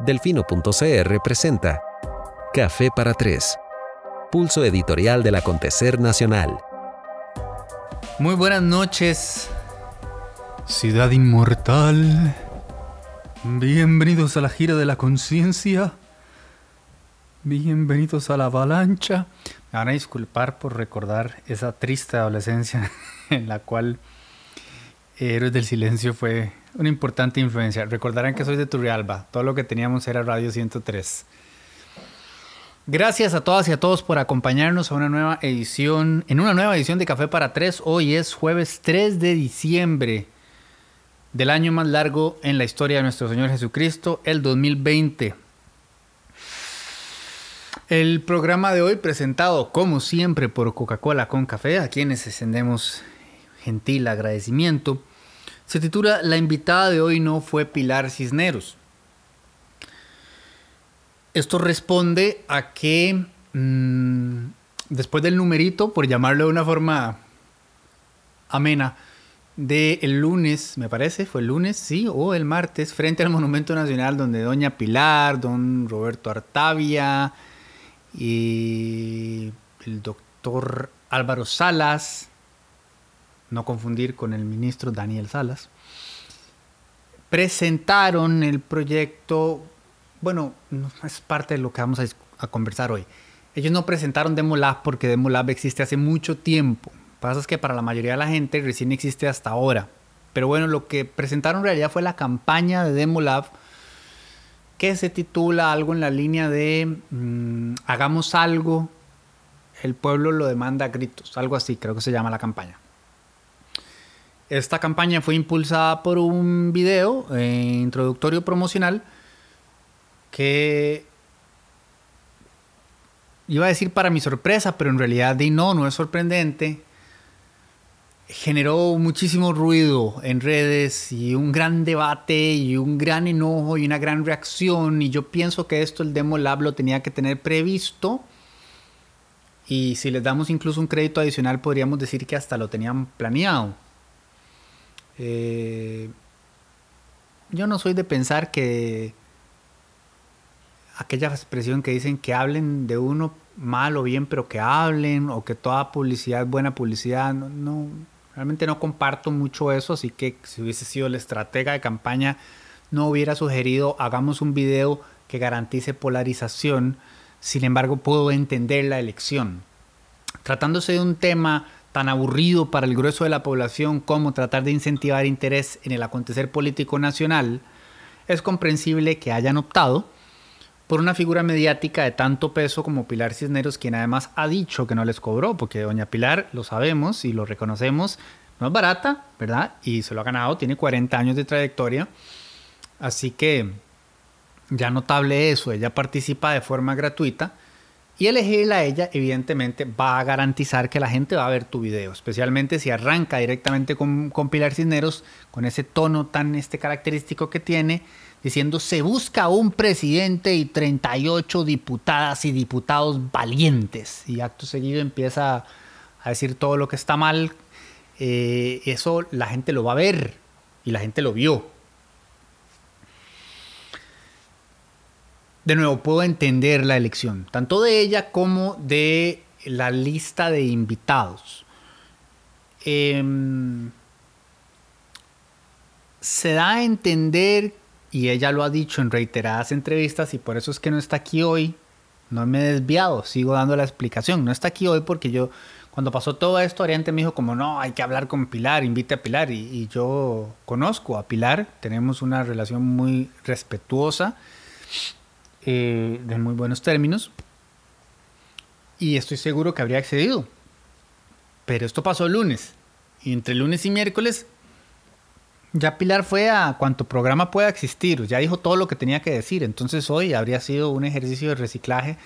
Delfino.cr presenta Café para Tres, pulso editorial del acontecer nacional. Muy buenas noches, Ciudad Inmortal. Bienvenidos a la gira de la conciencia. Bienvenidos a la avalancha. Me van a disculpar por recordar esa triste adolescencia en la cual Héroes del Silencio fue una importante influencia. Recordarán que soy de Turrialba. Todo lo que teníamos era Radio 103. Gracias a todas y a todos por acompañarnos a una nueva edición, en una nueva edición de Café para Tres. Hoy es jueves 3 de diciembre del año más largo en la historia de nuestro Señor Jesucristo, el 2020. El programa de hoy presentado como siempre por Coca-Cola con café, a quienes extendemos gentil agradecimiento. Se titula La invitada de hoy no fue Pilar Cisneros. Esto responde a que mm, después del numerito, por llamarlo de una forma amena, de el lunes, me parece, fue el lunes, sí, o el martes, frente al Monumento Nacional, donde doña Pilar, don Roberto Artavia y el doctor Álvaro Salas, no confundir con el ministro Daniel Salas, presentaron el proyecto, bueno, no es parte de lo que vamos a, conversar hoy. Ellos no presentaron Demolab porque Demolab existe hace mucho tiempo. Pasa es que para la mayoría de la gente recién existe hasta ahora. Pero bueno, lo que presentaron en realidad fue la campaña de Demolab que se titula algo en la línea de mmm, hagamos algo, el pueblo lo demanda a gritos, algo así creo que se llama la campaña. Esta campaña fue impulsada por un video eh, introductorio promocional que iba a decir para mi sorpresa, pero en realidad no, no es sorprendente. Generó muchísimo ruido en redes y un gran debate y un gran enojo y una gran reacción. Y yo pienso que esto el Demo Lab lo tenía que tener previsto. Y si les damos incluso un crédito adicional, podríamos decir que hasta lo tenían planeado. Eh, yo no soy de pensar que aquella expresión que dicen que hablen de uno mal o bien, pero que hablen, o que toda publicidad es buena publicidad, no, no, realmente no comparto mucho eso, así que si hubiese sido el estratega de campaña, no hubiera sugerido hagamos un video que garantice polarización, sin embargo puedo entender la elección. Tratándose de un tema tan aburrido para el grueso de la población como tratar de incentivar interés en el acontecer político nacional, es comprensible que hayan optado por una figura mediática de tanto peso como Pilar Cisneros, quien además ha dicho que no les cobró, porque doña Pilar, lo sabemos y lo reconocemos, no es barata, ¿verdad? Y se lo ha ganado, tiene 40 años de trayectoria, así que ya notable eso, ella participa de forma gratuita y elegirla a ella, evidentemente, va a garantizar que la gente va a ver tu video, especialmente si arranca directamente con, Pilar Cisneros, con ese tono tan este, característico que tiene, diciendo se busca un presidente y 38 diputadas y diputados valientes. Y acto seguido empieza a decir todo lo que está mal. Eh, eso la gente lo va a ver y la gente lo vio. De nuevo, puedo entender la elección, tanto de ella como de la lista de invitados. Eh, se da a entender, y ella lo ha dicho en reiteradas entrevistas, y por eso es que no está aquí hoy, no me he desviado, sigo dando la explicación, no está aquí hoy porque yo, cuando pasó todo esto, Oriente me dijo como, no, hay que hablar con Pilar, invite a Pilar, y yo conozco a Pilar, tenemos una relación muy respetuosa, eh, de muy buenos términos y estoy seguro que habría accedido. Pero esto pasó el lunes y entre lunes y miércoles ya Pilar fue a cuanto programa pueda existir, ya dijo todo lo que tenía que decir, entonces hoy habría sido un ejercicio de reciclaje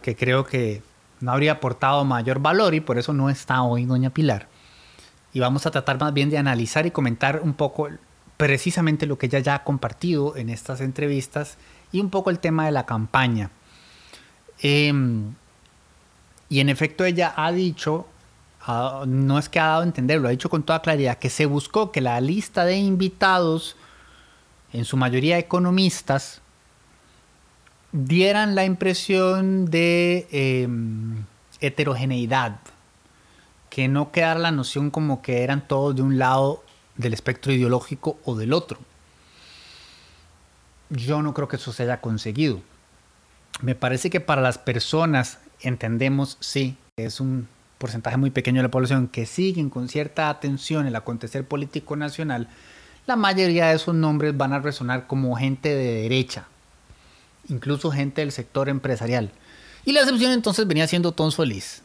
que creo que no habría aportado mayor valor y por eso no está hoy doña Pilar. Y vamos a tratar más bien de analizar y comentar un poco precisamente lo que ella ya ha compartido en estas entrevistas y un poco el tema de la campaña. Eh, y en efecto ella ha dicho, no es que ha dado a entender, lo ha dicho con toda claridad, que se buscó que la lista de invitados, en su mayoría economistas, dieran la impresión de em, heterogeneidad, que no quedara la noción como que eran todos de un lado del espectro ideológico o del otro. Yo no creo que eso se haya conseguido. Me parece que para las personas, entendemos, sí, es un porcentaje muy pequeño de la población que siguen con cierta atención el acontecer político nacional, la mayoría de esos nombres van a resonar como gente de derecha, incluso gente del sector empresarial. Y la excepción entonces venía siendo Tom Solís,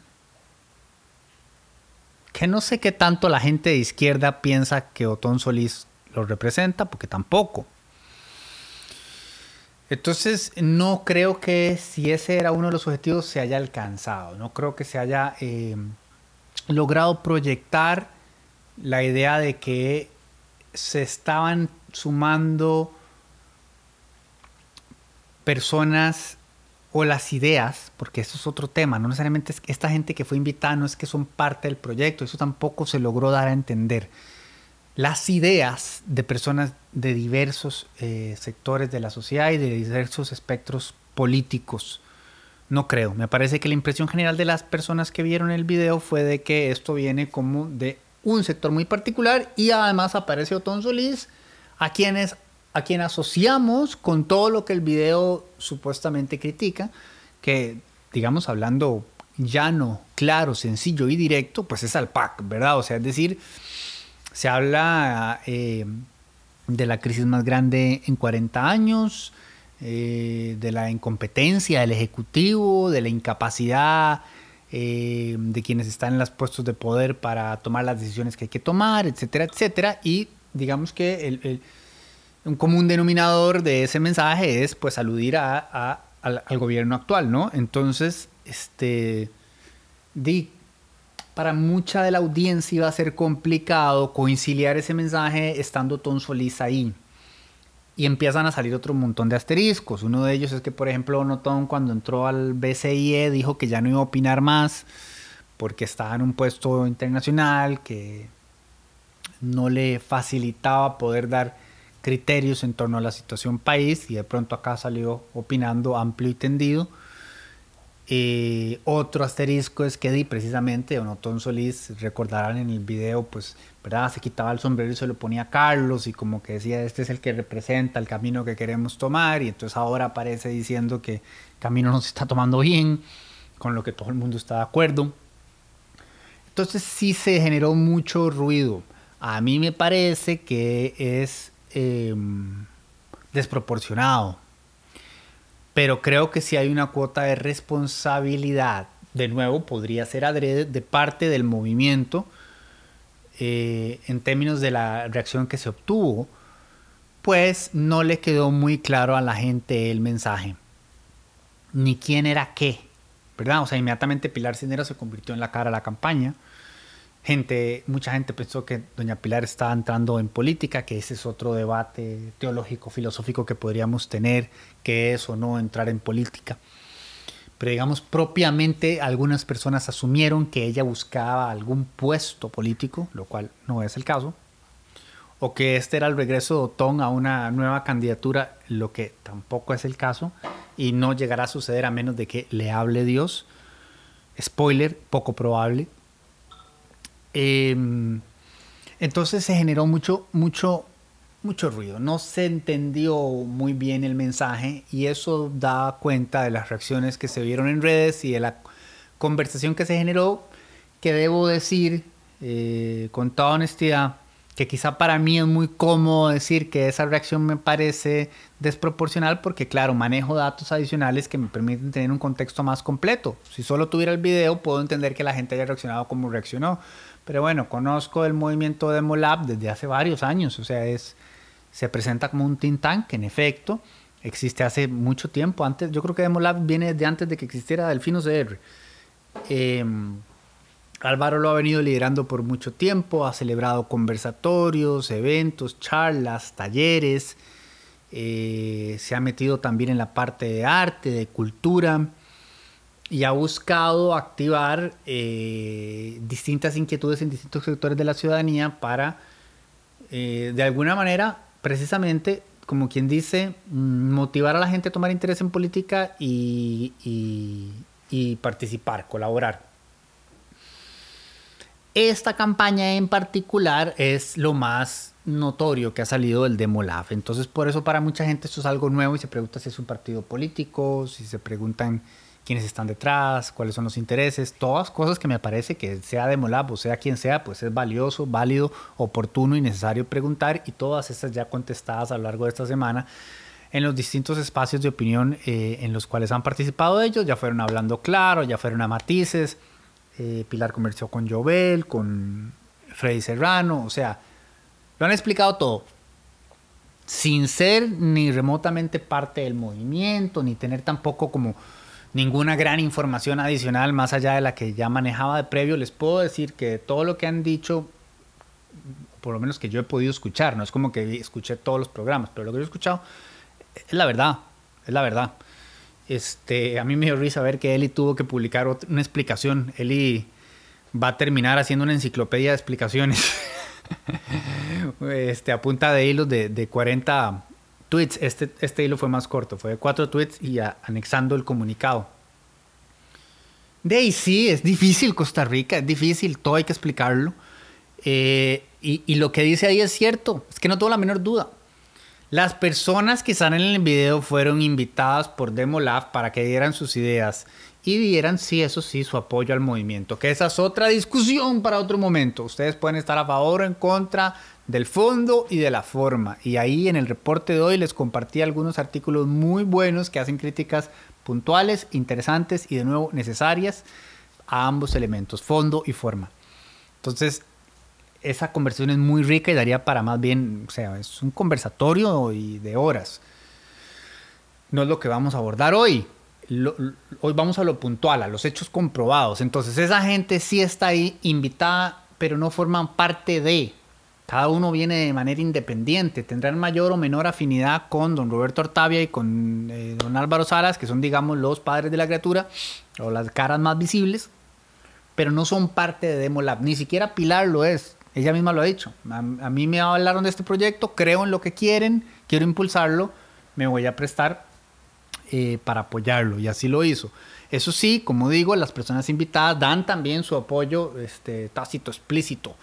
que no sé qué tanto la gente de izquierda piensa que Otón Solís lo representa, porque tampoco. Entonces, no creo que si ese era uno de los objetivos se haya alcanzado. No creo que se haya eh, logrado proyectar la idea de que se estaban sumando personas o las ideas, porque eso es otro tema, no necesariamente es que esta gente que fue invitada no es que son parte del proyecto, eso tampoco se logró dar a entender. Las ideas de personas de diversos eh, sectores de la sociedad y de diversos espectros políticos. No creo, me parece que la impresión general de las personas que vieron el video fue de que esto viene como de un sector muy particular y además aparece Otón Solís, a quienes a quien asociamos con todo lo que el video supuestamente critica, que digamos hablando llano, claro, sencillo y directo, pues es al PAC, ¿verdad? O sea, es decir, se habla eh, de la crisis más grande en 40 años, eh, de la incompetencia del Ejecutivo, de la incapacidad eh, de quienes están en los puestos de poder para tomar las decisiones que hay que tomar, etcétera, etcétera. Y digamos que el un común denominador de ese mensaje es pues aludir a, al, gobierno actual, ¿no? Entonces, este, di, para mucha de la audiencia iba a ser complicado conciliar ese mensaje estando Tom Solís ahí. Y empiezan a salir otro montón de asteriscos. Uno de ellos es que, por ejemplo, Notón cuando entró al BCIE dijo que ya no iba a opinar más porque estaba en un puesto internacional que no le facilitaba poder dar criterios en torno a la situación país y de pronto acá salió opinando amplio y tendido. Eh, otro asterisco es que di precisamente Onotón Solís, recordarán en el video, pues, ¿verdad? Se quitaba el sombrero y se lo ponía a Carlos y como que decía, este es el que representa el camino que queremos tomar y entonces ahora aparece diciendo que el camino no se está tomando bien, con lo que todo el mundo está de acuerdo. Entonces sí se generó mucho ruido. A mí me parece que es Em, desproporcionado. Pero creo que si hay una cuota de responsabilidad, de nuevo, podría ser adrede de parte del movimiento eh, en términos de la reacción que se obtuvo, pues no le quedó muy claro a la gente el mensaje, ni quién era qué, ¿verdad? O sea, inmediatamente Pilar Cisneros se convirtió en la cara de la campaña gente, mucha gente pensó que doña Pilar estaba entrando en política, que ese es otro debate teológico, filosófico que podríamos tener, que es o no entrar en política. Pero digamos, propiamente algunas personas asumieron que ella buscaba algún puesto político, lo cual no es el caso, o que este era el regreso de Otón a una nueva candidatura, lo que tampoco es el caso, y no llegará a suceder a menos de que le hable Dios. Spoiler, poco probable, Em, entonces se generó mucho, mucho, mucho ruido. No se entendió muy bien el mensaje y eso da cuenta de las reacciones que se vieron en redes y de la conversación que se generó, que debo decir eh, con toda honestidad, que quizá para mí es muy cómodo decir que esa reacción me parece desproporcional porque claro, manejo datos adicionales que me permiten tener un contexto más completo. Si solo tuviera el video, puedo entender que la gente haya reaccionado como reaccionó, pero bueno, conozco el movimiento de Molab desde hace varios años, o sea, es, se presenta como un think tank, en efecto, existe hace mucho tiempo, antes, yo creo que Demolab viene de antes de que existiera Delfino CR. Em, Álvaro lo ha venido liderando por mucho tiempo, ha celebrado conversatorios, eventos, charlas, talleres, eh, se ha metido también en la parte de arte, de cultura y ha buscado activar eh, distintas inquietudes en distintos sectores de la ciudadanía para, eh, de alguna manera, precisamente como quien dice, mm, motivar a la gente a tomar interés en política y, y participar, colaborar. Esta campaña en particular es lo más notorio que ha salido del Demolab. Entonces, por eso para mucha gente esto es algo nuevo y se pregunta si es un partido político, si se preguntan quiénes están detrás, cuáles son los intereses, todas cosas que me parece que sea Demolab o sea quien sea, pues es valioso, válido, oportuno y necesario preguntar y todas estas ya contestadas a lo largo de esta semana en los distintos espacios de opinión eh, en los cuales han participado ellos, ya fueron hablando claro, ya fueron a matices, eh, Pilar conversó con Jovel, con Freddy Serrano, o sea, lo han explicado todo. Sin ser ni remotamente parte del movimiento, ni tener tampoco como ninguna gran información adicional más allá de la que ya manejaba de previo, les puedo decir que todo lo que han dicho, por lo menos que yo he podido escuchar, no es como que escuché todos los programas, pero lo que yo he escuchado es la verdad, es la verdad. Este, a mí me dio risa ver que Eli tuvo que publicar una explicación. Eli va a terminar haciendo una enciclopedia de explicaciones. este, a punta de hilos de, de 40 tweets. Este, este hilo fue más corto, fue de 4 tweets y anexando el comunicado. De ahí sí, es difícil Costa Rica, es difícil, todo hay que explicarlo. Eh, y, y, lo que dice ahí es cierto, es que no tengo la menor duda. Las personas que están en el video fueron invitadas por Demolab para que dieran sus ideas y dieran, sí, eso sí, su apoyo al movimiento. Que esa es otra discusión para otro momento. Ustedes pueden estar a favor o en contra del fondo y de la forma. Y ahí en el reporte de hoy les compartí algunos artículos muy buenos que hacen críticas puntuales, interesantes y de nuevo necesarias a ambos elementos, fondo y forma. Entonces, esa conversación es muy rica y daría para más bien, o sea, es un conversatorio y de horas. No es lo que vamos a abordar hoy. hoy vamos a lo puntual, a los hechos comprobados. Entonces, esa gente sí está ahí invitada, pero no forman parte de. Cada uno viene de manera independiente. Tendrán mayor o menor afinidad con don Roberto Ortavia y con eh, don Álvaro Salas, que son, digamos, los padres de la criatura o las caras más visibles, pero no son parte de Demolab. Ni siquiera Pilar lo es. Ella misma lo ha dicho. A, mí me hablaron de este proyecto, creo en lo que quieren, quiero impulsarlo, me voy a prestar eh, para apoyarlo. Y así lo hizo. Eso sí, como digo, las personas invitadas dan también su apoyo este, tácito, explícito.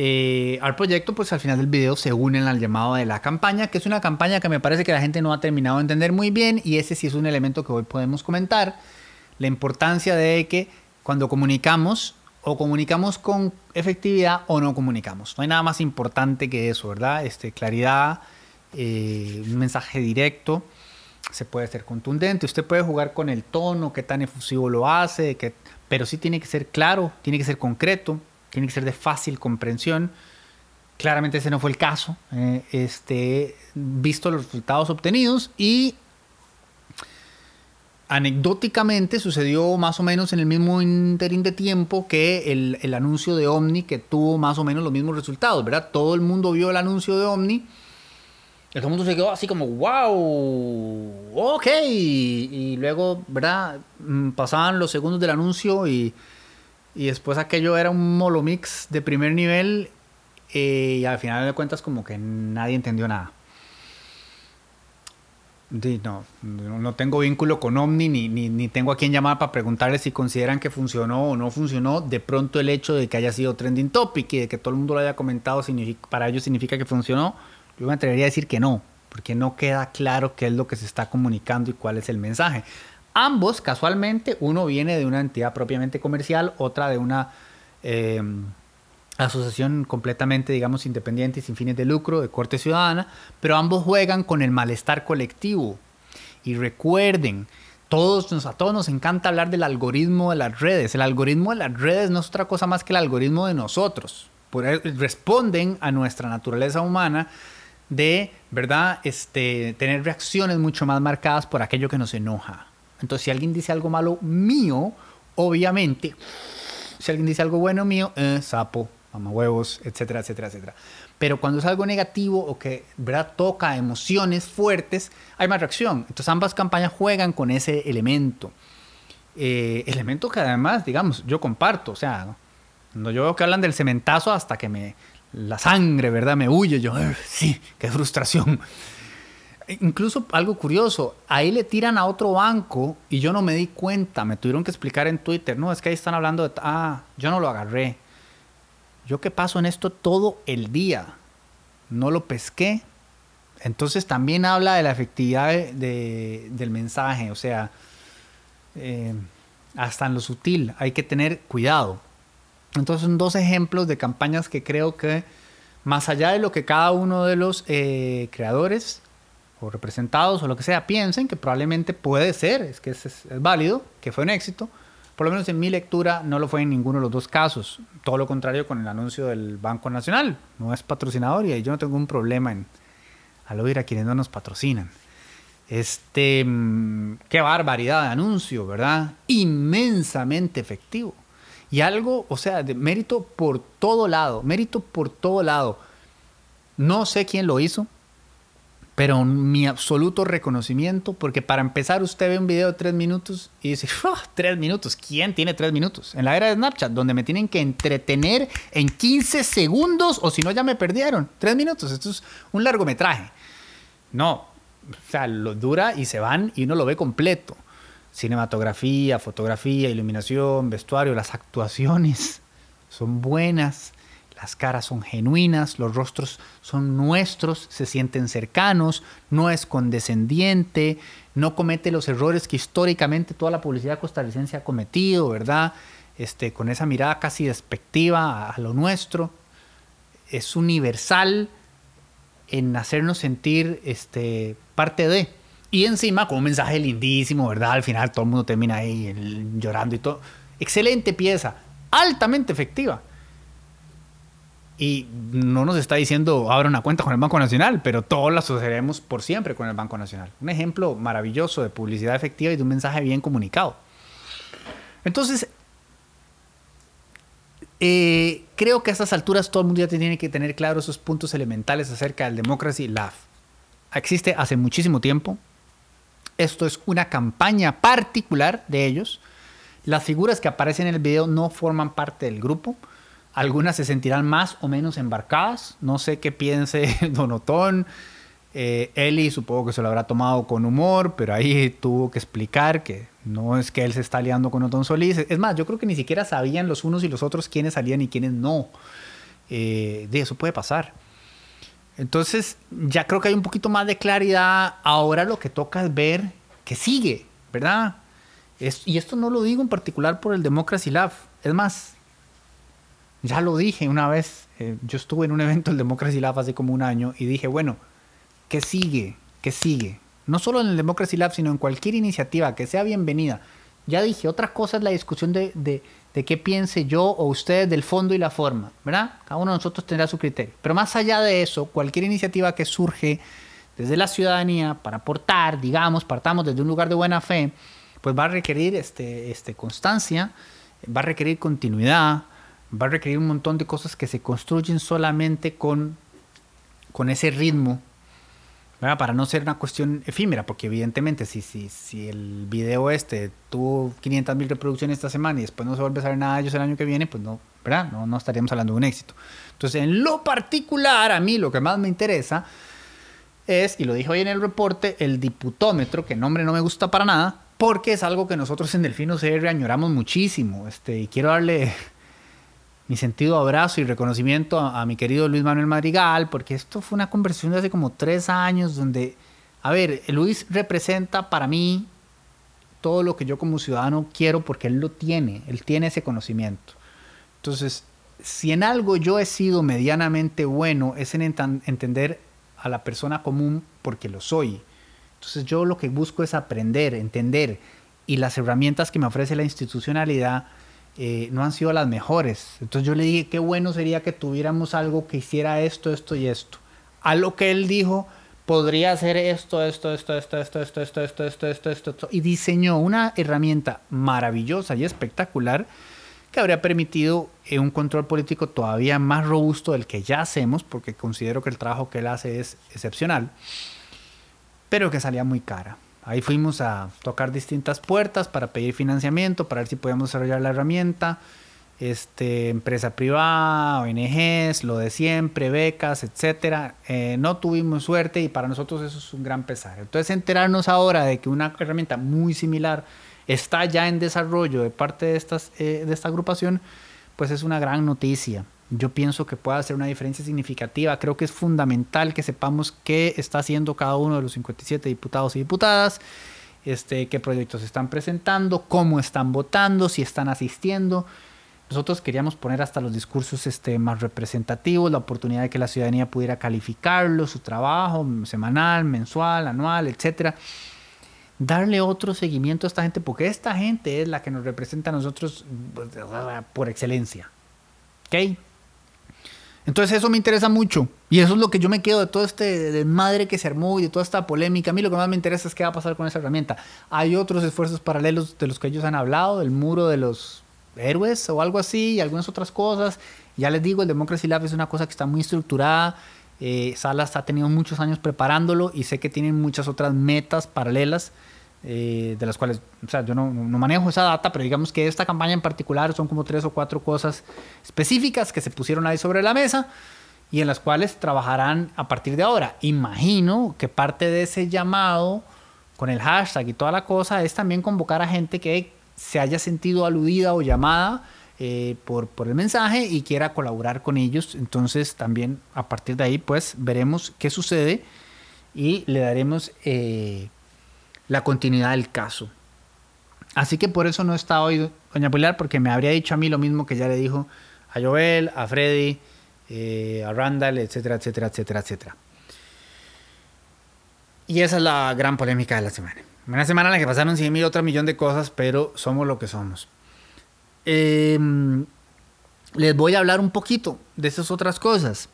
Eh, al proyecto, pues al final del video se unen al llamado de la campaña, que es una campaña que me parece que la gente no ha terminado de entender muy bien y ese sí es un elemento que hoy podemos comentar. La importancia de que cuando comunicamos o comunicamos con efectividad o no comunicamos. No hay nada más importante que eso, ¿verdad? Este, claridad, eh, un mensaje directo, se puede ser contundente, usted puede jugar con el tono, qué tan efusivo lo hace, pero sí tiene que ser claro, tiene que ser concreto, tiene que ser de fácil comprensión. Claramente ese no fue el caso, eh, este, visto los resultados obtenidos y anecdóticamente sucedió más o menos en el mismo interín de tiempo que el, anuncio de Omni, que tuvo más o menos los mismos resultados, ¿verdad? Todo el mundo vio el anuncio de Omni. Todo el mundo se quedó así como, wow, ok. Y luego, ¿verdad? Mm, pasaban los segundos del anuncio y, y después aquello era un molomix de primer nivel eh, y al final de cuentas como que nadie entendió nada. Sí, no, no tengo vínculo con Omni ni, ni, tengo a quien llamar para preguntarle si consideran que funcionó o no funcionó. De pronto el hecho de que haya sido trending topic y de que todo el mundo lo haya comentado para ellos significa que funcionó. Yo me atrevería a decir que no, porque no queda claro qué es lo que se está comunicando y cuál es el mensaje. Ambos, casualmente, uno viene de una entidad propiamente comercial, otra de una... Eh, asociación completamente, digamos, independiente y sin fines de lucro, de corte ciudadana, pero ambos juegan con el malestar colectivo. Y recuerden, todos, a todos nos encanta hablar del algoritmo de las redes. El algoritmo de las redes no es otra cosa más que el algoritmo de nosotros. responden a nuestra naturaleza humana de, ¿verdad?, este, tener reacciones mucho más marcadas por aquello que nos enoja. Entonces, si alguien dice algo malo mío, obviamente, si alguien dice algo bueno mío, eh, sapo, huevos, etcétera, etcétera, etcétera. Pero cuando es algo negativo o que ¿verdad? toca emociones fuertes, hay más reacción. Entonces ambas campañas juegan con ese elemento. Eh, elemento que además, digamos, yo comparto. O sea, cuando yo veo que hablan del cementazo hasta que me la sangre, ¿verdad? Me huye yo, sí, qué frustración. Incluso algo curioso, ahí le tiran a otro banco y yo no me di cuenta, me tuvieron que explicar en Twitter, no, es que ahí están hablando de, ah, yo no lo agarré. Yo que paso en esto todo el día, no lo pesqué. Entonces también habla de la efectividad del mensaje, o sea, eh, hasta en lo sutil, hay que tener cuidado. Entonces son dos ejemplos de campañas que creo que más allá de lo que cada uno de los eh, creadores o representados o lo que sea piensen, que probablemente puede ser, es que es, válido, que fue un éxito, por lo menos en mi lectura no lo fue en ninguno de los dos casos. Todo lo contrario con el anuncio del Banco Nacional. No es patrocinador y yo no tengo un problema al oír a quienes no nos patrocinan. Este, mm, qué barbaridad de anuncio, ¿verdad? Inmensamente efectivo. Y algo, o sea, de mérito por todo lado, mérito por todo lado. No sé quién lo hizo, pero mi absoluto reconocimiento, porque para empezar usted ve un video de tres minutos y dice, ah, tres minutos, ¿quién tiene tres minutos? En la era de Snapchat, donde me tienen que entretener en 15 segundos o si no ya me perdieron. Tres minutos, esto es un largometraje. No, o sea, lo dura y se van y uno lo ve completo cinematografía, fotografía, iluminación, vestuario, las actuaciones son buenas, las caras son genuinas, los rostros son nuestros, se sienten cercanos, no es condescendiente, no comete los errores que históricamente toda la publicidad costarricense ha cometido, ¿verdad? Este, con esa mirada casi despectiva a, lo nuestro. Es universal en hacernos sentir este, parte de. Y encima con un mensaje lindísimo, ¿verdad? Al final todo el mundo termina ahí llorando y todo. Excelente pieza, altamente efectiva. Y no nos está diciendo abra una cuenta con el Banco Nacional, pero todos la asociaremos por siempre con el Banco Nacional. Un ejemplo maravilloso de publicidad efectiva y de un mensaje bien comunicado. Entonces, eh, creo que a estas alturas todo el mundo ya tiene que tener claro esos puntos elementales acerca del Democracy Lab. Existe hace muchísimo tiempo, esto es una campaña particular de ellos. Las figuras que aparecen en el video no forman parte del grupo. Algunas se sentirán más o menos embarcadas. No sé qué piense Donotón. Eh, Eli supongo que se lo habrá tomado con humor, pero ahí tuvo que explicar que no es que él se está liando con Otón Solís. Es más, yo creo que ni siquiera sabían los unos y los otros quiénes salían y quiénes no. Eh, de eso puede pasar. Entonces, ya creo que hay un poquito más de claridad. Ahora lo que toca es ver qué sigue, ¿verdad? y esto no lo digo en particular por el Democracy Lab. Es más, ya lo dije una vez. Eh, yo estuve en un evento del Democracy Lab hace como un año y dije, bueno, ¿qué sigue? ¿Qué sigue? No solo en el Democracy Lab, sino en cualquier iniciativa que sea bienvenida. Ya dije, otra cosa es la discusión de de qué piense yo o ustedes del fondo y la forma, ¿verdad? Cada uno de nosotros tendrá su criterio. Pero más allá de eso, cualquier iniciativa que surge desde la ciudadanía para aportar, digamos, partamos desde un lugar de buena fe, pues va a requerir este, este, constancia, va a requerir continuidad, va a requerir un montón de cosas que se construyen solamente con, con ese ritmo para no ser una cuestión efímera, porque evidentemente si, si, si el video este tuvo 500 mil reproducciones esta semana y después no se vuelve a saber nada de ellos el año que viene, pues no, ¿verdad? No, no estaríamos hablando de un éxito. Entonces, en lo particular, a mí lo que más me interesa es, y lo dije hoy en el reporte, el diputómetro, que nombre no me gusta para nada, porque es algo que nosotros en Delfino CR añoramos muchísimo. Este, y quiero darle mi sentido abrazo y reconocimiento a, mi querido Luis Manuel Madrigal, porque esto fue una conversación de hace como tres años donde, a ver, Luis representa para mí todo lo que yo como ciudadano quiero porque él lo tiene, él tiene ese conocimiento. Entonces, si en algo yo he sido medianamente bueno es en entender a la persona común porque lo soy. Entonces yo lo que busco es aprender, entender y las herramientas que me ofrece la institucionalidad eh, no han sido las mejores. Entonces yo le dije, qué bueno sería que tuviéramos algo que hiciera esto, esto y esto. A lo que él dijo, podría hacer esto, esto, esto, esto, esto, esto, esto, esto, esto, esto, esto. Y diseñó una herramienta maravillosa y espectacular que habría permitido un control político todavía más robusto del que ya hacemos, porque considero que el trabajo que él hace es excepcional, pero que salía muy cara. Ahí fuimos a tocar distintas puertas para pedir financiamiento, para ver si podíamos desarrollar la herramienta. este, empresa privada, ONGs, lo de siempre, becas, etcétera. Eh, no tuvimos suerte y para nosotros eso es un gran pesar. Entonces, enterarnos ahora de que una herramienta muy similar está ya en desarrollo de parte de, estas, eh, de esta agrupación, pues es una gran noticia. Yo pienso que puede hacer una diferencia significativa. Creo que es fundamental que sepamos qué está haciendo cada uno de los 57 diputados y diputadas, este, qué proyectos están presentando, cómo están votando, si están asistiendo. Nosotros queríamos poner hasta los discursos este, más representativos, la oportunidad de que la ciudadanía pudiera calificarlo, su trabajo semanal, mensual, anual, etcétera. Darle otro seguimiento a esta gente, porque esta gente es la que nos representa a nosotros pues, por excelencia. ¿Ok? Entonces eso me interesa mucho. Y eso es lo que yo me quedo de todo este desmadre que se armó y de toda esta polémica. A mí lo que más me interesa es qué va a pasar con esa herramienta. Hay otros esfuerzos paralelos de los que ellos han hablado, el muro de los héroes o algo así, y algunas otras cosas. Ya les digo, el Democracy Lab es una cosa que está muy estructurada. Eh, Salas ha tenido muchos años preparándolo y sé que tienen muchas otras metas paralelas. Eh, de las cuales, o sea, yo no, no, manejo esa data, pero digamos que esta campaña en particular son como tres o cuatro cosas específicas que se pusieron ahí sobre la mesa y en las cuales trabajarán a partir de ahora. Imagino que parte de ese llamado con el hashtag y toda la cosa es también convocar a gente que se haya sentido aludida o llamada eh, por, por el mensaje y quiera colaborar con ellos. Entonces también a partir de ahí pues veremos qué sucede y le daremos eh, la continuidad del caso. Así que por eso no está hoy Doña Pilar porque me habría dicho a mí lo mismo que ya le dijo a Joel, a Freddy, eh, a Randall, etcétera, etcétera, etcétera, etcétera. Y esa es la gran polémica de la semana. Una semana en la que pasaron 100 mil, otro millón de cosas, pero somos lo que somos. Em, les voy a hablar un poquito de esas otras cosas.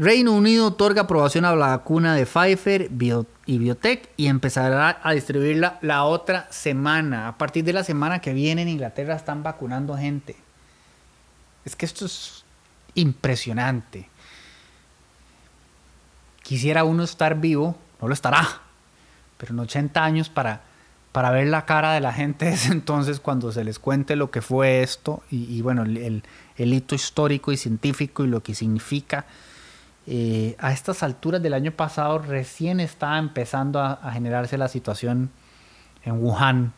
Reino Unido otorga aprobación a la vacuna de Pfizer y Biotech y empezará a distribuirla la otra semana. A partir de la semana que viene en Inglaterra están vacunando gente. Es que esto es impresionante. Quisiera uno estar vivo, no lo estará, pero en 80 años para, para ver la cara de la gente es entonces cuando se les cuente lo que fue esto y, bueno, el, hito histórico y científico y lo que significa. Eh, a estas alturas del año pasado recién estaba empezando a, generarse la situación en Wuhan.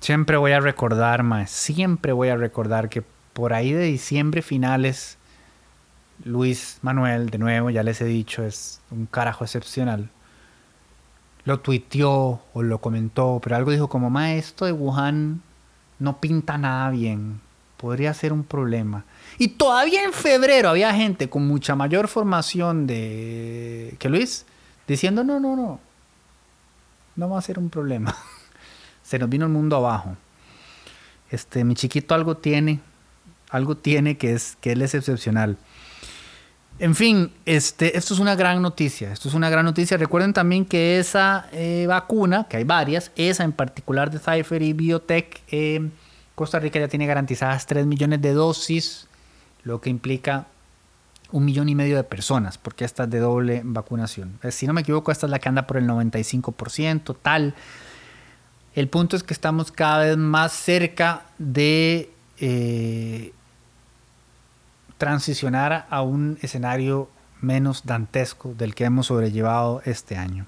Siempre voy a recordar, más, siempre voy a recordar que por ahí de diciembre finales, Luis Manuel, de nuevo, ya les he dicho, es un carajo excepcional lo tuiteó o lo comentó, pero algo dijo como, maestro de Wuhan no pinta nada bien, podría ser un problema. Y todavía en febrero había gente con mucha mayor formación de que Luis diciendo, no, no, no, no va a ser un problema. Se nos vino el mundo abajo. Este, mi chiquito algo tiene, algo tiene que es que él es excepcional. En fin, este, esto es una gran noticia. Esto es una gran noticia. Recuerden también que esa eh, vacuna, que hay varias, esa en particular de Cypher y Biotech, eh, Costa Rica ya tiene garantizadas 3 millones de dosis, lo que implica un millón y medio de personas, porque esta es de doble vacunación. Eh, si no me equivoco, esta es la que anda por el 95%, tal. El punto es que estamos cada vez más cerca de transicionar a un escenario menos dantesco del que hemos sobrellevado este año.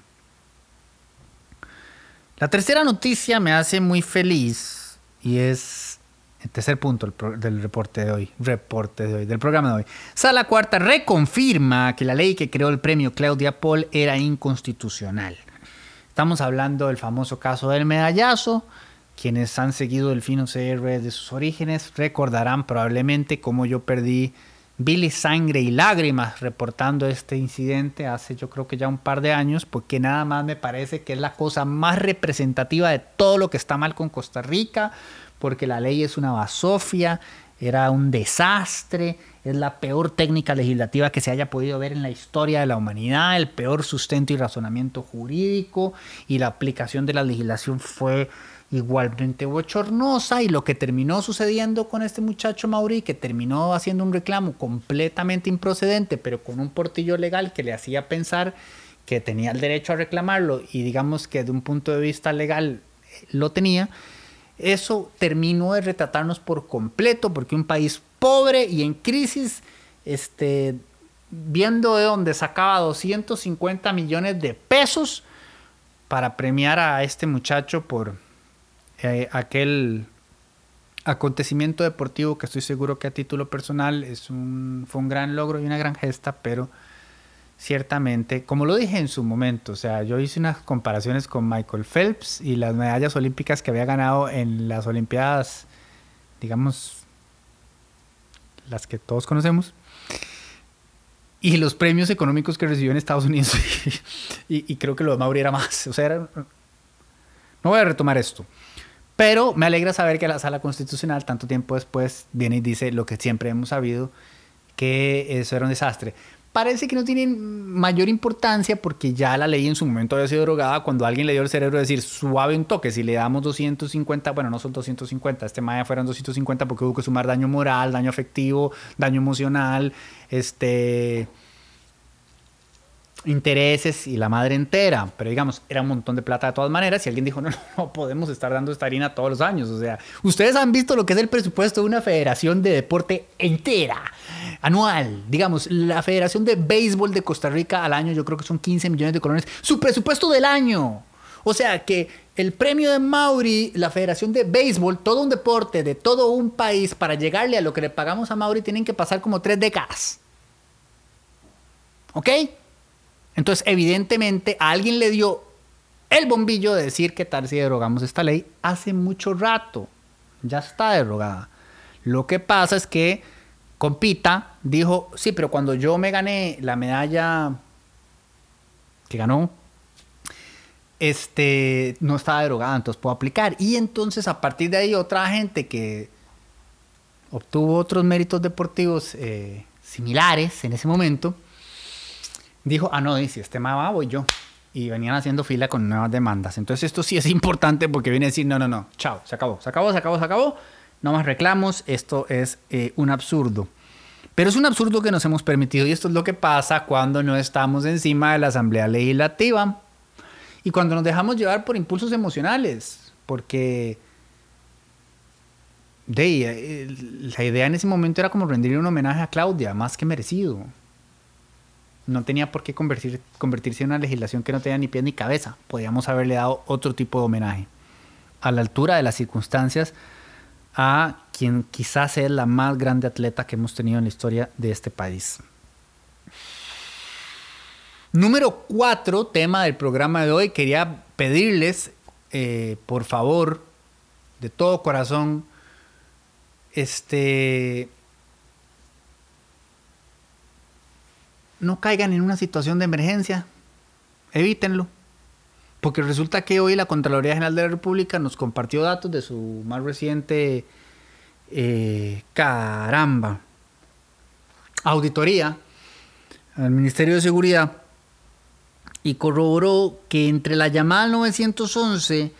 La tercera noticia me hace muy feliz y es el tercer punto del reporte de hoy, reporte de hoy, del programa de hoy. Sala Cuarta reconfirma que la ley que creó el premio Claudia Paul era inconstitucional. Estamos hablando del famoso caso del medallazo, quienes han seguido el Fino CR de sus orígenes recordarán probablemente cómo yo perdí y sangre y lágrimas reportando este incidente hace yo creo que ya un par de años, porque nada más me parece que es la cosa más representativa de todo lo que está mal con Costa Rica, porque la ley es una basofia, era un desastre, es la peor técnica legislativa que se haya podido ver en la historia de la humanidad, el peor sustento y razonamiento jurídico, y la aplicación de la legislación fue igualmente bochornosa y lo que terminó sucediendo con este muchacho Mauri, que terminó haciendo un reclamo completamente improcedente, pero con un portillo legal que le hacía pensar que tenía el derecho a reclamarlo y digamos que de un punto de vista legal lo tenía, eso terminó de retratarnos por completo, porque un país pobre y en crisis, este, viendo de dónde sacaba 250 millones de pesos para premiar a este muchacho por eh, aquel acontecimiento deportivo que estoy seguro que a título personal es un, fue un gran logro y una gran gesta, pero ciertamente, como lo dije en su momento, o sea, yo hice unas comparaciones con Michael Phelps y las medallas olímpicas que había ganado en las Olimpiadas, digamos, las que todos conocemos, y los premios económicos que recibió en Estados Unidos, y, creo que lo de Mauri era más, o sea, no voy a retomar esto. Pero me alegra saber que la sala constitucional, tanto tiempo después, viene y dice lo que siempre hemos sabido, que eso era un desastre. Parece que no tiene mayor importancia porque ya la ley en su momento había sido derogada cuando alguien le dio el cerebro decir suave un toque, si le damos 250, bueno, no son 250, este maya fueron 250 porque hubo que sumar daño moral, daño afectivo, daño emocional, este intereses y la madre entera. Pero digamos, era un montón de plata de todas maneras y alguien dijo, no, no, podemos estar dando esta harina todos los años. O sea, ustedes han visto lo que es el presupuesto de una federación de deporte entera, anual. Digamos, la Federación de Béisbol de Costa Rica al año yo creo que son 15 millones de colones. Su presupuesto del año. O sea que el premio de Mauri, la Federación de Béisbol, todo un deporte de todo un país, para llegarle a lo que le pagamos a Mauri, tienen que pasar como tres décadas. ¿Ok? Entonces, evidentemente, a alguien le dio el bombillo de decir que tal si derogamos esta ley hace mucho rato. Ya está derogada. Lo que pasa es que Compita dijo, sí, pero cuando yo me gané la medalla que ganó, este, no estaba derogada, entonces puedo aplicar. Y entonces a partir de ahí otra gente que obtuvo otros méritos deportivos eh, similares en ese momento, dijo, ah, no, si este va, voy yo. Y venían haciendo fila con nuevas demandas. Entonces esto sí es importante porque viene a decir, no, no, no, chao, se acabó, se acabó, se acabó, se acabó. No más reclamos, esto es eh, un absurdo. Pero es un absurdo que nos hemos permitido y esto es lo que pasa cuando no estamos encima de la Asamblea Legislativa y cuando nos dejamos llevar por impulsos emocionales, porque eh, la idea en ese momento era como rendir un homenaje a Claudia, más que merecido no tenía por qué convertirse en una legislación que no tenía ni pie ni cabeza. Podíamos haberle dado otro tipo de homenaje, a la altura de las circunstancias, a quien quizás es la más grande atleta que hemos tenido en la historia de este país. Número cuatro, tema del programa de hoy, quería pedirles, eh, por favor, de todo corazón, este, no caigan en una situación de emergencia. Evítenlo. Porque resulta que hoy la Contraloría General de la República nos compartió datos de su más reciente eh, caramba auditoría al Ministerio de Seguridad y corroboró que entre la llamada 911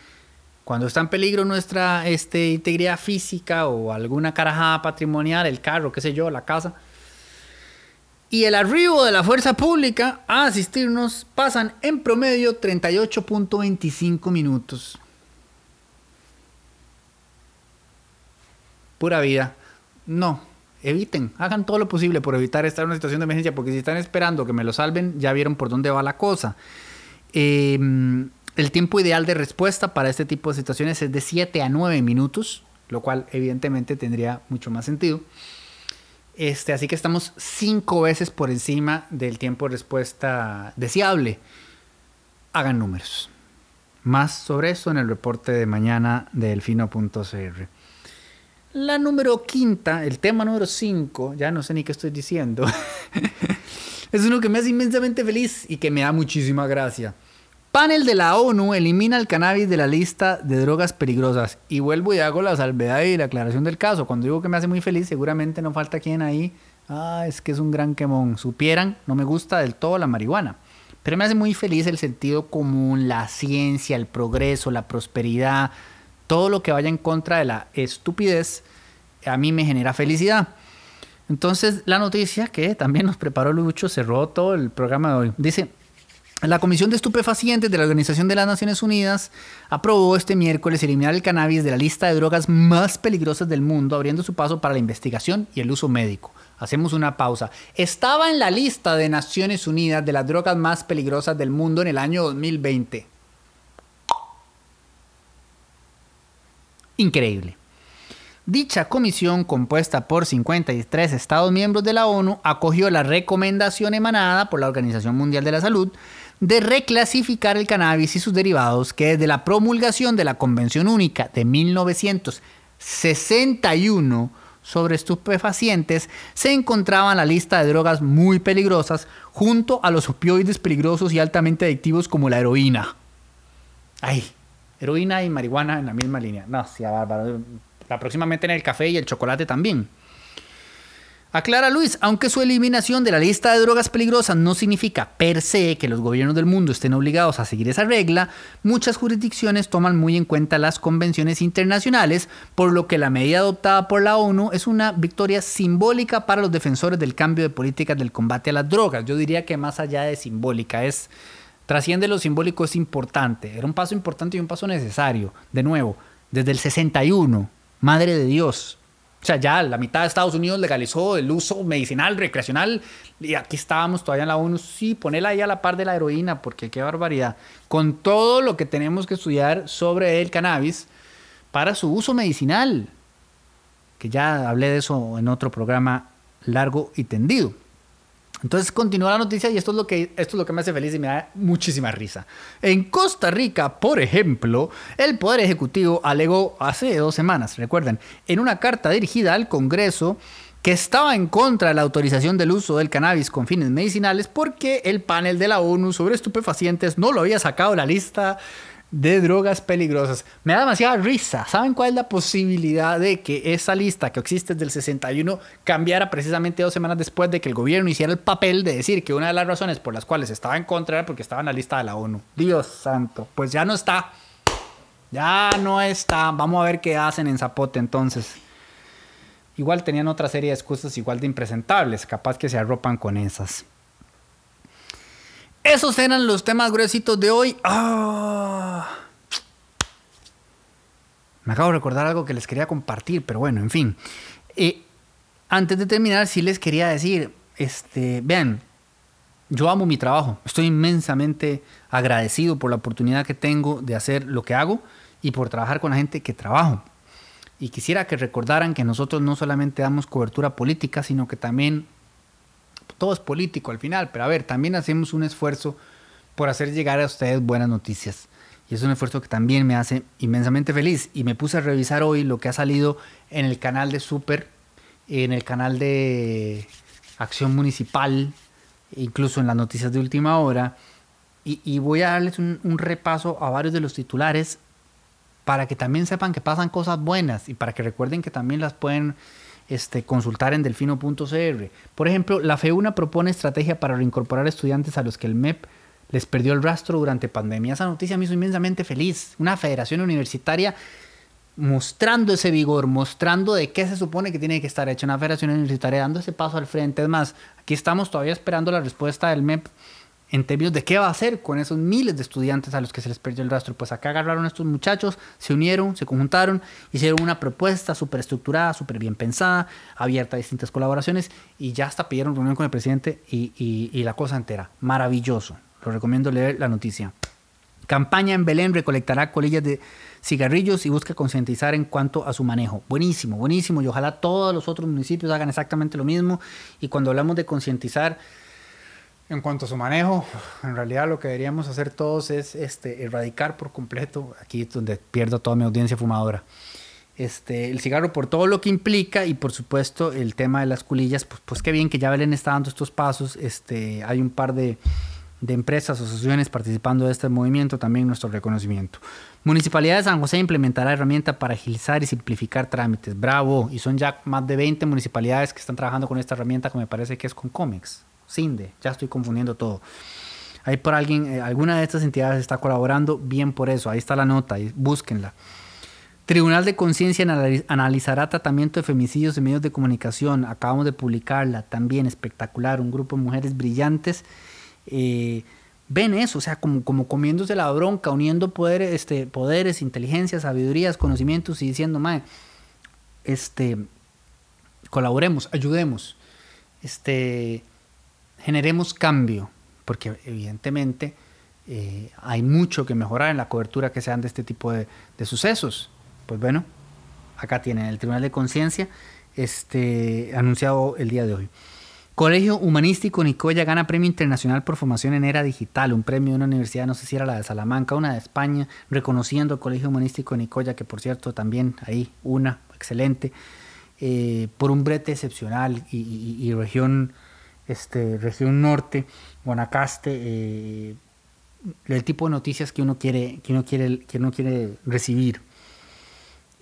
cuando está en peligro nuestra este, integridad física o alguna carajada patrimonial, el carro, qué sé yo, la casa, y el arribo de la fuerza pública a asistirnos pasan en promedio 38.25 minutos. Pura vida. No, eviten, hagan todo lo posible por evitar estar en una situación de emergencia, porque si están esperando que me lo salven, ya vieron por dónde va la cosa. Em, el tiempo ideal de respuesta para este tipo de situaciones es de 7 a 9 minutos, lo cual evidentemente tendría mucho más sentido. Este, así que estamos cinco veces por encima del tiempo de respuesta deseable. Hagan números. Más sobre eso en el reporte de mañana de Delfino.cr. La número quinta, el tema número cinco, ya no sé ni qué estoy diciendo, es uno que me hace inmensamente feliz y que me da muchísima gracia. Panel de la ONU elimina el cannabis de la lista de drogas peligrosas. Y vuelvo y hago la salvedad y la aclaración del caso. Cuando digo que me hace muy feliz, seguramente no falta quien ahí. Ah, es que es un gran quemón. Supieran, no me gusta del todo la marihuana. Pero me hace muy feliz el sentido común, la ciencia, el progreso, la prosperidad, todo lo que vaya en contra de la estupidez, a mí me genera felicidad. Entonces, la noticia que también nos preparó Lucho cerró todo el programa de hoy. Dice, La Comisión de Estupefacientes de la Organización de las Naciones Unidas aprobó este miércoles eliminar el cannabis de la lista de drogas más peligrosas del mundo, abriendo su paso para la investigación y el uso médico. Hacemos una pausa. Estaba en la lista de Naciones Unidas de las drogas más peligrosas del mundo en el año 2020. Increíble. Dicha comisión, compuesta por 53 Estados miembros de la ONU, acogió la recomendación emanada por la Organización Mundial de la Salud de reclasificar el cannabis y sus derivados que desde la promulgación de la Convención Única de 1961 sobre estupefacientes se encontraba en la lista de drogas muy peligrosas junto a los opioides peligrosos y altamente adictivos como la heroína. Ay, heroína y marihuana en la misma línea. No, sí, bárbaro próximamente en el café y el chocolate también. Aclara Luis, aunque su eliminación de la lista de drogas peligrosas no significa per se que los gobiernos del mundo estén obligados a seguir esa regla, muchas jurisdicciones toman muy en cuenta las convenciones internacionales, por lo que la medida adoptada por la ONU es una victoria simbólica para los defensores del cambio de políticas del combate a las drogas. Yo diría que más allá de simbólica, es trasciende lo simbólico, es importante. Era un paso importante y un paso necesario. De nuevo, desde el 61 Madre de Dios. O sea, ya la mitad de Estados Unidos legalizó el uso medicinal, recreacional, y aquí estábamos todavía en la ONU. Sí, ponela ahí a la par de la heroína, porque qué barbaridad. Con todo lo que tenemos que estudiar sobre el cannabis para su uso medicinal, que ya hablé de eso en otro programa largo y tendido. Entonces continúa la noticia y esto es, lo que, esto es lo que me hace feliz y me da muchísima risa. En Costa Rica, por ejemplo, el Poder Ejecutivo alegó hace dos semanas, recuerden, en una carta dirigida al Congreso que estaba en contra de la autorización del uso del cannabis con fines medicinales porque el panel de la ONU sobre estupefacientes no lo había sacado de la lista de drogas peligrosas. Me da demasiada risa. ¿Saben cuál es la posibilidad de que esa lista que existe desde el 61 cambiara precisamente dos semanas después de que el gobierno hiciera el papel de decir que una de las razones por las cuales estaba en contra era porque estaba en la lista de la ONU? Dios santo, pues ya no está. Ya no está. Vamos a ver qué hacen en Zapote entonces. Igual tenían otra serie de excusas igual de impresentables, capaz que se arropan con esas. Esos eran los temas gruesitos de hoy. Ah. Me acabo de recordar algo que les quería compartir, pero bueno, en fin. Eh, antes de terminar, sí les quería decir, este, vean, yo amo mi trabajo. Estoy inmensamente agradecido por la oportunidad que tengo de hacer lo que hago y por trabajar con la gente que trabajo. Y quisiera que recordaran que nosotros no solamente damos cobertura política, sino que también todo es político al final, pero a ver, también hacemos un esfuerzo por hacer llegar a ustedes buenas noticias. Y es un esfuerzo que también me hace inmensamente feliz. Y me puse a revisar hoy lo que ha salido en el canal de Super, en el canal de Acción Municipal, incluso en las noticias de última hora. Y, voy a darles un, un repaso a varios de los titulares para que también sepan que pasan cosas buenas y para que recuerden que también las pueden este, consultar en delfino.cr. Por ejemplo, la FEUNA propone estrategia para reincorporar estudiantes a los que el MEP les perdió el rastro durante pandemia. Esa noticia me hizo inmensamente feliz. Una federación universitaria mostrando ese vigor, mostrando de qué se supone que tiene que estar hecha una federación universitaria, dando ese paso al frente. Es más, aquí estamos todavía esperando la respuesta del MEP en términos de qué va a hacer con esos miles de estudiantes a los que se les perdió el rastro. Pues acá agarraron a estos muchachos, se unieron, se conjuntaron, hicieron una propuesta súper estructurada, súper bien pensada, abierta a distintas colaboraciones y ya hasta pidieron reunión con el presidente y, y la cosa entera. Maravilloso. Lo recomiendo leer la noticia. Campaña en Belén recolectará colillas de cigarrillos y busca concientizar en cuanto a su manejo. Buenísimo, buenísimo. Y ojalá todos los otros municipios hagan exactamente lo mismo. Y cuando hablamos de concientizar, en cuanto a su manejo, en realidad lo que deberíamos hacer todos es este, erradicar por completo, aquí es donde pierdo toda mi audiencia fumadora, este, el cigarro por todo lo que implica y por supuesto el tema de las culillas, pues, pues qué bien que ya Belén está dando estos pasos, este, hay un par de, de empresas, asociaciones participando de este movimiento, también nuestro reconocimiento. Municipalidad de San José implementará herramienta para agilizar y simplificar trámites. Bravo, y son ya más de 20 municipalidades que están trabajando con esta herramienta que me parece que es con Comex. Cinde, ya estoy confundiendo todo. Ahí por alguien, eh, alguna de estas entidades está colaborando, bien por eso, ahí está la nota, búsquenla. Tribunal de Conciencia analizará tratamiento de femicidios en medios de comunicación. Acabamos de publicarla, también espectacular. Un grupo de mujeres brillantes eh, ven eso, o sea, como, como comiéndose la bronca, uniendo poderes, este, poderes, inteligencias, sabidurías, conocimientos y diciendo, mae, este, colaboremos, ayudemos, este, generemos cambio, porque evidentemente eh, hay mucho que mejorar en la cobertura que se dan de este tipo de, sucesos. Pues bueno, acá tienen el Tribunal de Conciencia este, anunciado el día de hoy. Colegio Humanístico Nicoya gana premio internacional por formación en era digital, un premio de una universidad, no sé si era la de Salamanca, una de España, reconociendo Colegio Humanístico Nicoya, que por cierto también ahí una excelente, eh, por un brete excepcional y, región, este, región norte, Guanacaste, eh, el tipo de noticias que uno quiere, que quiere, que quiere recibir.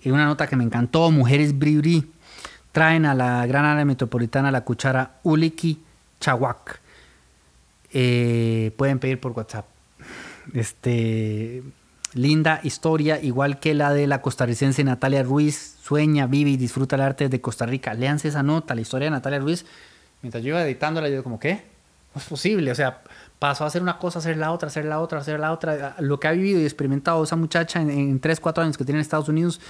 Y una nota que me encantó, Mujeres Bribri traen a la gran área metropolitana la cuchara Uliki Chawak. Eh, pueden pedir por WhatsApp. Este, linda historia, igual que la de la costarricense Natalia Ruiz. Sueña, vive y disfruta el arte de Costa Rica. Léanse esa nota, la historia de Natalia Ruiz. Mientras yo iba editándola, yo como, ¿qué? No es posible. O sea, pasó a hacer una cosa, hacer la otra, hacer la otra, hacer la otra. Lo que ha vivido y experimentado esa muchacha en, 3, 4 años que tiene en Estados Unidos,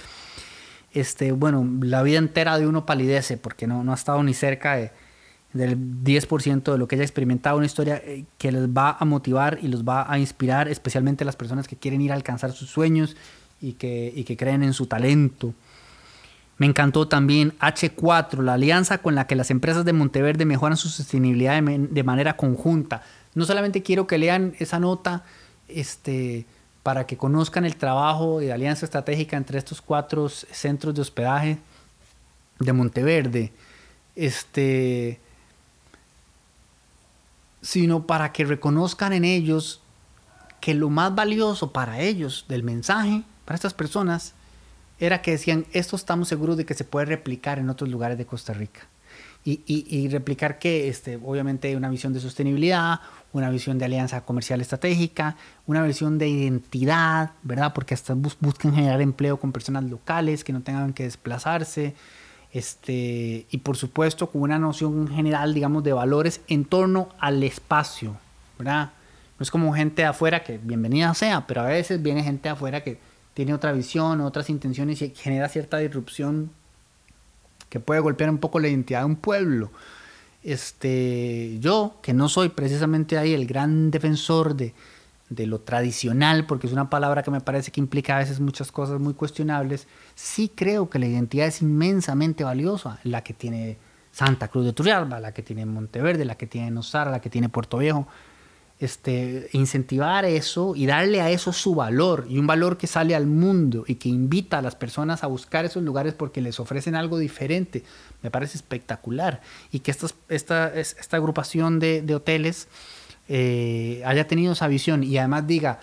este, bueno, la vida entera de uno palidece porque no, no ha estado ni cerca de, del 10% de lo que ella ha experimentado. Una historia eh, que les va a motivar y los va a inspirar, especialmente las personas que quieren ir a alcanzar sus sueños y que, y que creen en su talento. Me encantó también H4, la alianza con la que las empresas de Monteverde mejoran su sostenibilidad de manera conjunta. No solamente quiero que lean esa nota este, para que conozcan el trabajo de alianza estratégica entre estos cuatro centros de hospedaje de Monteverde, este, sino para que reconozcan en ellos que lo más valioso para ellos del mensaje, para estas personas, era que decían, esto estamos seguros de que se puede replicar en otros lugares de Costa Rica. Y, y, replicar que este, obviamente una visión de sostenibilidad, una visión de alianza comercial estratégica, una visión de identidad, ¿verdad? Porque hasta buscan generar empleo con personas locales que no tengan que desplazarse, este, y por supuesto con una noción general, digamos, de valores en torno al espacio, ¿verdad? No es como gente afuera que bienvenida sea, pero a veces viene gente afuera que tiene otra visión, otras intenciones y genera cierta disrupción que puede golpear un poco la identidad de un pueblo. Este, yo, que no soy precisamente ahí el gran defensor de, de lo tradicional, porque es una palabra que me parece que implica a veces muchas cosas muy cuestionables, sí creo que la identidad es inmensamente valiosa, la que tiene Santa Cruz de Turrialba, la que tiene Monteverde, la que tiene Nosara, la que tiene Puerto Viejo este, incentivar eso y darle a eso su valor y un valor que sale al mundo y que invita a las personas a buscar esos lugares porque les ofrecen algo diferente, me parece espectacular. Y que esta, esta, esta agrupación de, de hoteles eh, haya tenido esa visión y además diga,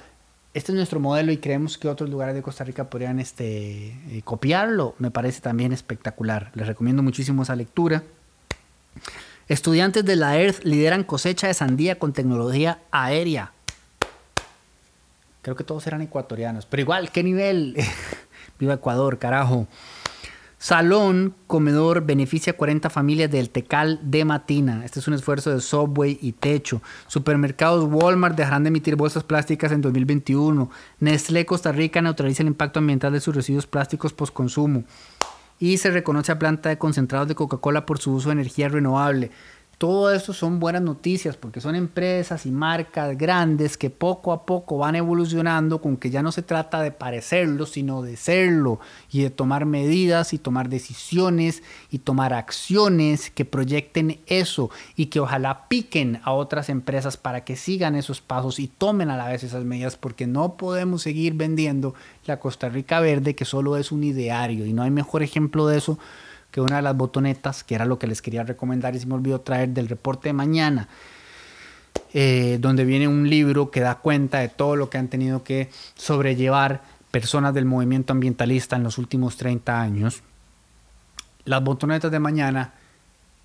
este es nuestro modelo y creemos que otros lugares de Costa Rica podrían este, eh, copiarlo, me parece también espectacular. Les recomiendo muchísimo esa lectura. Estudiantes de la EARTH lideran cosecha de sandía con tecnología aérea. Creo que todos eran ecuatorianos, pero igual, ¿qué nivel? Viva Ecuador, carajo. Salón Comedor beneficia a 40 familias del Tecal de Matina. Este es un esfuerzo de Subway y Techo. Supermercados Walmart dejarán de emitir bolsas plásticas en 2021. Nestlé Costa Rica neutraliza el impacto ambiental de sus residuos plásticos post-consumo y se reconoce a planta de concentrados de Coca-Cola por su uso de energía renovable. Todo esto son buenas noticias porque son empresas y marcas grandes que poco a poco van evolucionando con que ya no se trata de parecerlo, sino de serlo y de tomar medidas y tomar decisiones y tomar acciones que proyecten eso y que ojalá piquen a otras empresas para que sigan esos pasos y tomen a la vez esas medidas porque no podemos seguir vendiendo la Costa Rica verde que solo es un ideario y no hay mejor ejemplo de eso que una de las botonetas, que era lo que les quería recomendar y se me olvidó traer del reporte de mañana, eh, donde viene un libro que da cuenta de todo lo que han tenido que sobrellevar personas del movimiento ambientalista en los últimos 30 años. Las botonetas de mañana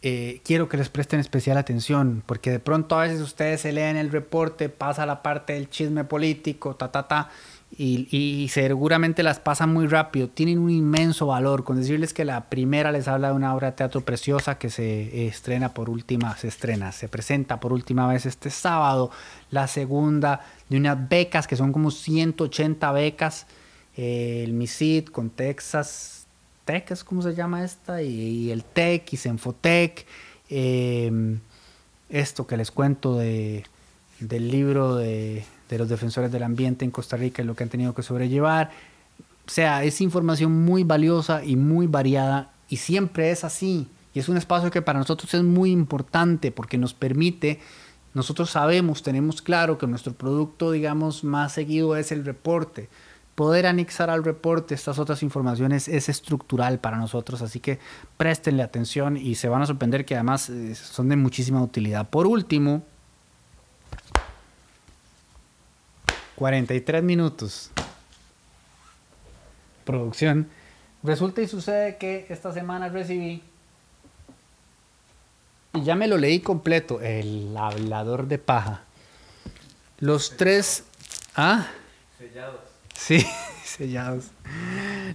eh, quiero que les presten especial atención, porque de pronto a veces ustedes se leen el reporte, pasa la parte del chisme político, ta, ta, ta, y, seguramente las pasan muy rápido. Tienen un inmenso valor. Con decirles que la primera les habla de una obra de teatro preciosa que se estrena por última, se estrena, se presenta por última vez este sábado. La segunda de unas becas que son como 180 becas. Eh, el MISID con Texas Tech, es como se llama esta, y, el Tech y Senfotech. Eh, esto que les cuento de, del libro de de los defensores del ambiente en Costa Rica y lo que han tenido que sobrellevar. O sea, es información muy valiosa y muy variada y siempre es así. Y es un espacio que para nosotros es muy importante porque nos permite, nosotros sabemos, tenemos claro que nuestro producto, digamos, más seguido es el reporte. Poder anexar al reporte estas otras informaciones es estructural para nosotros, así que préstenle atención y se van a sorprender que además eh, son de muchísima utilidad. Por último, 43 minutos. Producción. Resulta y sucede que esta semana recibí, y ya me lo leí completo, El hablador de paja. Los tres... ¿Ah? Sellados. Sí, sellados.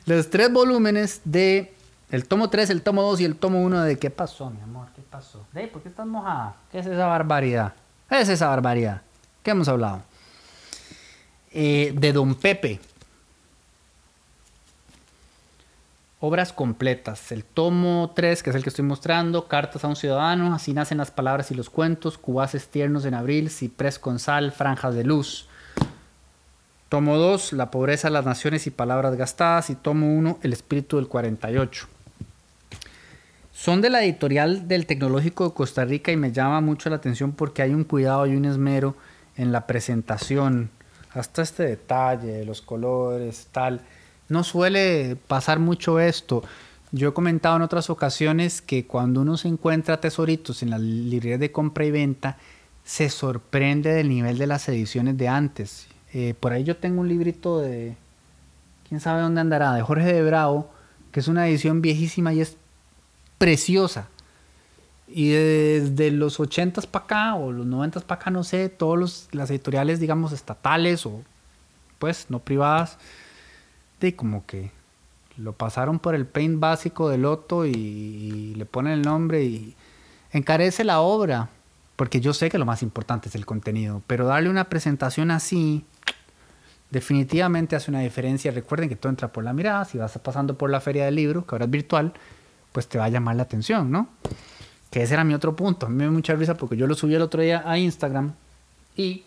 Los tres volúmenes de el tomo 3, el tomo 2 y el tomo 1 de ¿Qué pasó, mi amor? ¿Qué pasó? ¿Por qué estás mojada? ¿Qué es esa barbaridad? ¿Qué es esa barbaridad? ¿Qué hemos hablado? Eh, de Don Pepe. Obras completas. El tomo 3, que es el que estoy mostrando, Cartas a un ciudadano, Así nacen las palabras y los cuentos, Cubaces tiernos en abril, Ciprés con sal, Franjas de luz. Tomo 2, La pobreza las naciones y palabras gastadas. Y tomo 1, El espíritu del 48. Son de la editorial del Tecnológico de Costa Rica y me llama mucho la atención porque hay un cuidado y un esmero en la presentación hasta este detalle, los colores, tal. No suele pasar mucho esto. Yo he comentado en otras ocasiones que cuando uno se encuentra tesoritos en las librerías de compra y venta, se sorprende del nivel de las ediciones de antes. Eh, por ahí yo tengo un librito de, quién sabe dónde andará, de Jorge de Bravo, que es una edición viejísima y es preciosa. Y desde los 80s para acá o los 90s para acá, no sé, todas las editoriales, digamos, estatales o pues no privadas, de como que lo pasaron por el paint básico del loto y, le ponen el nombre y encarece la obra, porque yo sé que lo más importante es el contenido, pero darle una presentación así definitivamente hace una diferencia. Recuerden que todo entra por la mirada, si vas pasando por la feria del libro, que ahora es virtual, pues te va a llamar la atención, ¿no? Que ese era mi otro punto. A mí me da mucha risa porque yo lo subí el otro día a Instagram y...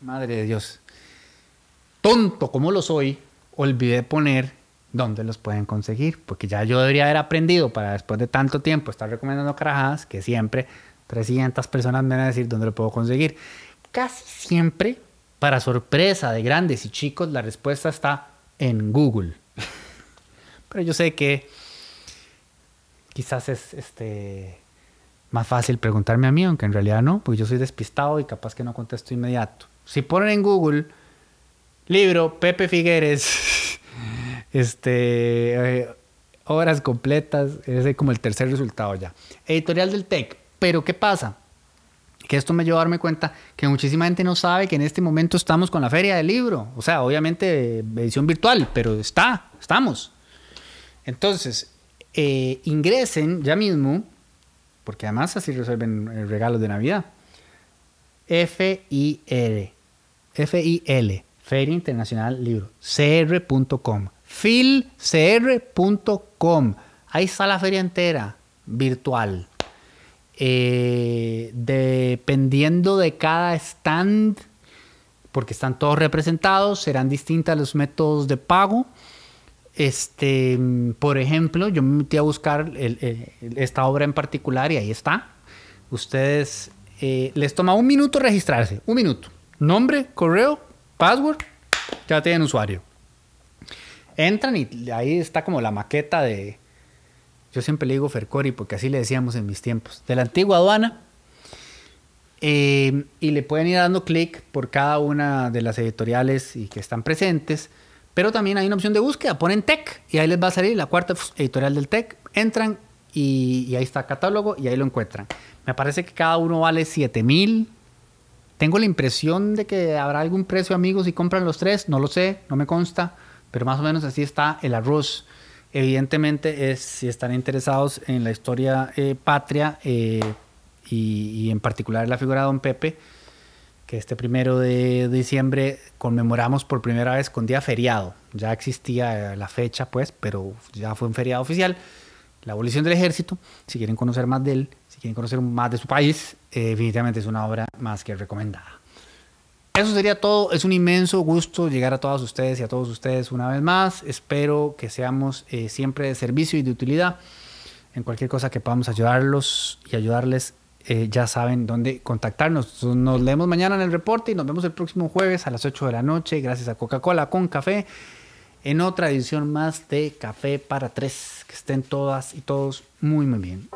Madre de Dios. Tonto como lo soy, olvidé poner dónde los pueden conseguir. Porque ya yo debería haber aprendido para después de tanto tiempo estar recomendando carajadas que siempre 300 personas me van a decir dónde lo puedo conseguir. Casi siempre, para sorpresa de grandes y chicos, la respuesta está en Google. Pero yo sé que quizás es este, más fácil preguntarme a mí, aunque en realidad no, porque yo soy despistado y capaz que no contesto inmediato. Si ponen en Google libro Pepe Figueres, este, eh, obras completas, ese es como el tercer resultado ya. Editorial del TEC, pero ¿qué pasa? Que esto me llevó a darme cuenta que muchísima gente no sabe que en este momento estamos con la feria del libro. O sea, obviamente edición virtual, pero está, estamos. Entonces, eh, ingresen ya mismo, porque además así resuelven el regalo de Navidad. F-I-R, F-I-L, Feria Internacional Libro, cr.com, filcr.com. Ahí está la feria entera, virtual. Eh, dependiendo de cada stand, porque están todos representados, serán distintos los métodos de pago. Este, por ejemplo, yo me metí a buscar esta obra en particular y ahí está. Ustedes eh, les toma un minuto registrarse, un minuto. Nombre, correo, password, ya tienen usuario. Entran y ahí está como la maqueta de, yo siempre le digo Fercori porque así le decíamos en mis tiempos, de la antigua aduana. Eh, y le pueden ir dando clic por cada una de las editoriales y que están presentes pero también hay una opción de búsqueda, ponen tech y ahí les va a salir la cuarta editorial del tech. Entran y, ahí está catálogo y ahí lo encuentran. Me parece que cada uno vale 7 mil. Tengo la impresión de que habrá algún precio, amigos, si compran los tres. No lo sé, no me consta, pero más o menos así está el arroz. Evidentemente, es, si están interesados en la historia eh, patria eh, y, en particular la figura de Don Pepe, que este primero de diciembre conmemoramos por primera vez con día feriado. Ya existía la fecha, pues, pero ya fue un feriado oficial. La abolición del ejército, si quieren conocer más de él, si quieren conocer más de su país, eh, definitivamente es una obra más que recomendada. Eso sería todo. Es un inmenso gusto llegar a todos ustedes y a todos ustedes una vez más. Espero que seamos eh, siempre de servicio y de utilidad. En cualquier cosa que podamos ayudarlos y ayudarles, eh, ya saben dónde contactarnos. Nos leemos mañana en el reporte y nos vemos el próximo jueves a las 8 de la noche, gracias a Coca-Cola con café, en otra edición más de Café para Tres. Que estén todas y todos muy, muy bien.